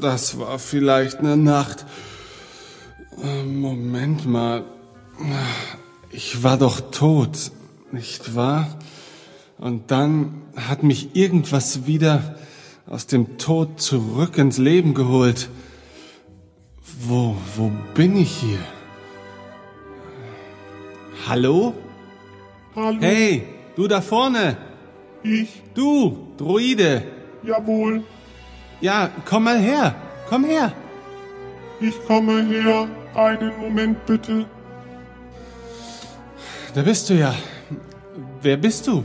Das war vielleicht eine Nacht. Moment mal. Ich war doch tot, nicht wahr? Und dann hat mich irgendwas wieder aus dem Tod zurück ins Leben geholt. Wo, wo bin ich hier? Hallo? Hallo, Hey, du da vorne! ich, Du, Droide! jawohl, Ja, komm mal her! Komm her! ich komme her. Einen Moment bitte. Da bist du ja. Wer bist du?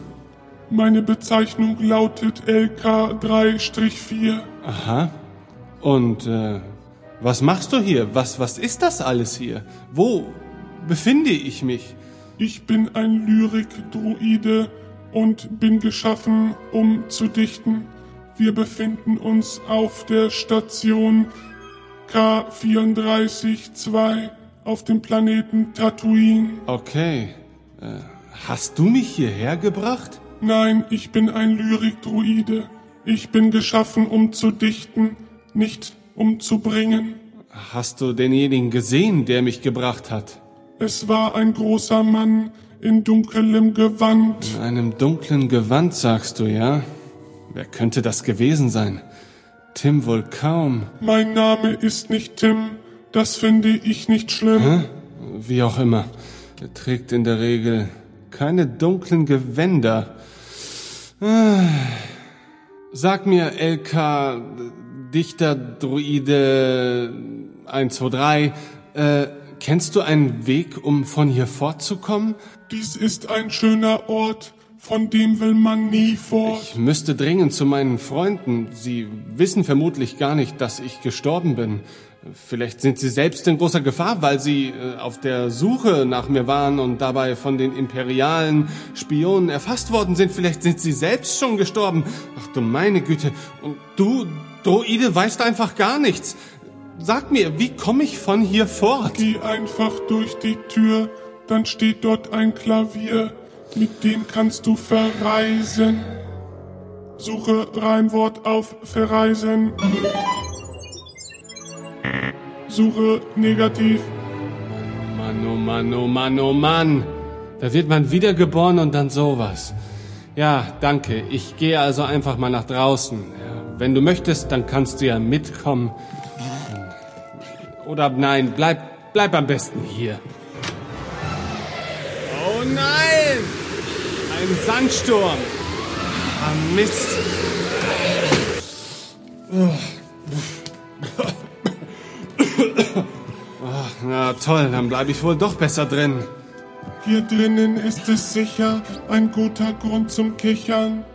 Meine Bezeichnung lautet LK3-4. Aha. Und äh, was machst du hier? Was, was ist das alles hier? Wo befinde ich mich? Ich bin ein Lyrik-Druide und bin geschaffen, um zu dichten. Wir befinden uns auf der Station K34-2 auf dem Planeten Tatooine. Okay. Äh, hast du mich hierher gebracht? Nein, ich bin ein Lyrik-Druide. Ich bin geschaffen, um zu dichten, nicht um zu bringen. Hast du denjenigen gesehen, der mich gebracht hat? Es war ein großer Mann in dunkelem Gewand. In einem dunklen Gewand, sagst du, ja? Wer könnte das gewesen sein? Tim wohl kaum. Mein Name ist nicht Tim. Das finde ich nicht schlimm. Hä? Wie auch immer. Er trägt in der Regel keine dunklen Gewänder. Ah. Sag mir, LK, Dichter, Druide 123, äh, kennst du einen Weg, um von hier fortzukommen? Dies ist ein schöner Ort, von dem will man nie fort. Ich müsste dringend zu meinen Freunden. Sie wissen vermutlich gar nicht, dass ich gestorben bin. Vielleicht sind sie selbst in großer Gefahr, weil sie äh, auf der Suche nach mir waren und dabei von den imperialen Spionen erfasst worden sind. Vielleicht sind sie selbst schon gestorben. Ach du meine Güte. Und du, Droide, weißt einfach gar nichts. Sag mir, wie komme ich von hier fort? Geh einfach durch die Tür, dann steht dort ein Klavier, mit dem kannst du verreisen. Suche Reimwort auf verreisen. Suche negativ. Mann, oh Mann, oh Mann, oh Mann. Da wird man wiedergeboren und dann sowas. Ja, danke. Ich gehe also einfach mal nach draußen. Wenn du möchtest, dann kannst du ja mitkommen. Oder nein, bleib, bleib am besten hier. Oh nein! Ein Sandsturm. Ah, Mist. Ach, na toll, dann bleibe ich wohl doch besser drin. Hier drinnen ist es sicher ein guter Grund zum Kichern.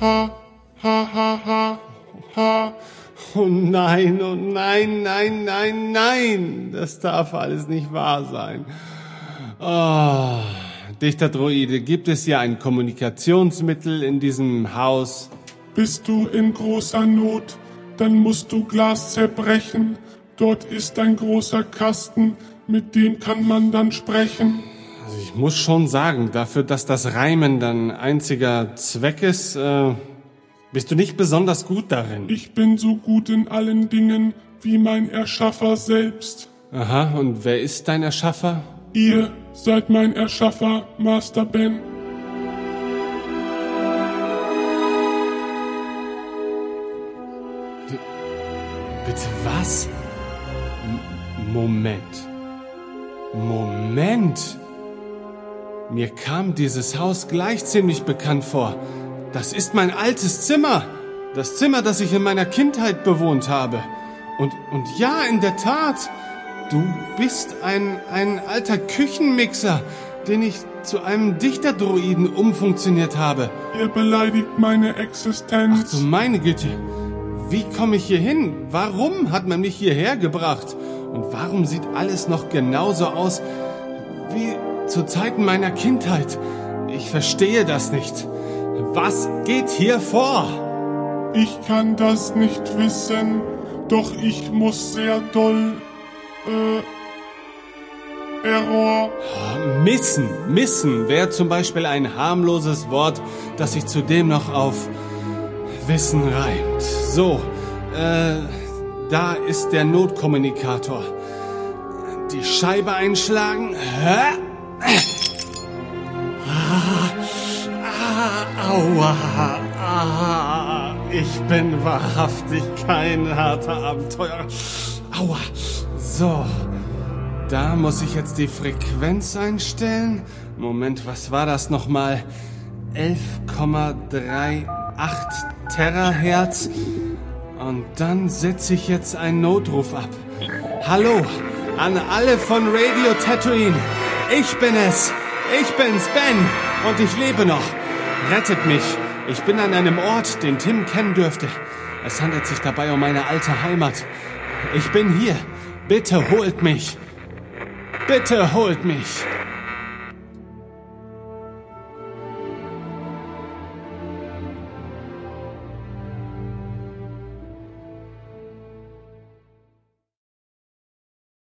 Ha, ha, ha, ha, ha. Oh nein, oh nein, nein, nein, nein. Das darf alles nicht wahr sein. Oh, Dichter Droide, gibt es hier ein Kommunikationsmittel in diesem Haus? Bist du in großer Not, dann musst du Glas zerbrechen. Dort ist ein großer Kasten, mit dem kann man dann sprechen. Also ich muss schon sagen, dafür, dass das Reimen dein einziger Zweck ist, äh, bist du nicht besonders gut darin. Ich bin so gut in allen Dingen wie mein Erschaffer selbst. Aha, und wer ist dein Erschaffer? Ihr seid mein Erschaffer, Master Ben. Bitte was? M Moment. Moment. Mir kam dieses Haus gleich ziemlich bekannt vor. Das ist mein altes Zimmer. Das Zimmer, das ich in meiner Kindheit bewohnt habe. Und, und ja, in der Tat, du bist ein, ein alter Küchenmixer, den ich zu einem Dichterdroiden umfunktioniert habe. Ihr beleidigt meine Ach Existenz. du meine Güte. Wie komme ich hier hin? Warum hat man mich hierher gebracht? Und warum sieht alles noch genauso aus wie zu Zeiten meiner Kindheit? Ich verstehe das nicht. Was geht hier vor? Ich kann das nicht wissen, doch ich muss sehr doll, äh, Error. Missen, missen wäre zum Beispiel ein harmloses Wort, das sich zudem noch auf Wissen reimt. So, äh, da ist der Notkommunikator. Die Scheibe einschlagen. Hä? Aua, ah, ich bin wahrhaftig kein harter Abenteurer. Aua. So, da muss ich jetzt die Frequenz einstellen. Moment, was war das nochmal? 11,38 Terahertz. Und dann setze ich jetzt einen Notruf ab. Hallo an alle von Radio Tatooine. Ich bin es. Ich bin's, Ben. Und ich lebe noch. Rettet mich. Ich bin an einem Ort, den Tim kennen dürfte. Es handelt sich dabei um meine alte Heimat. Ich bin hier. Bitte holt mich. Bitte holt mich.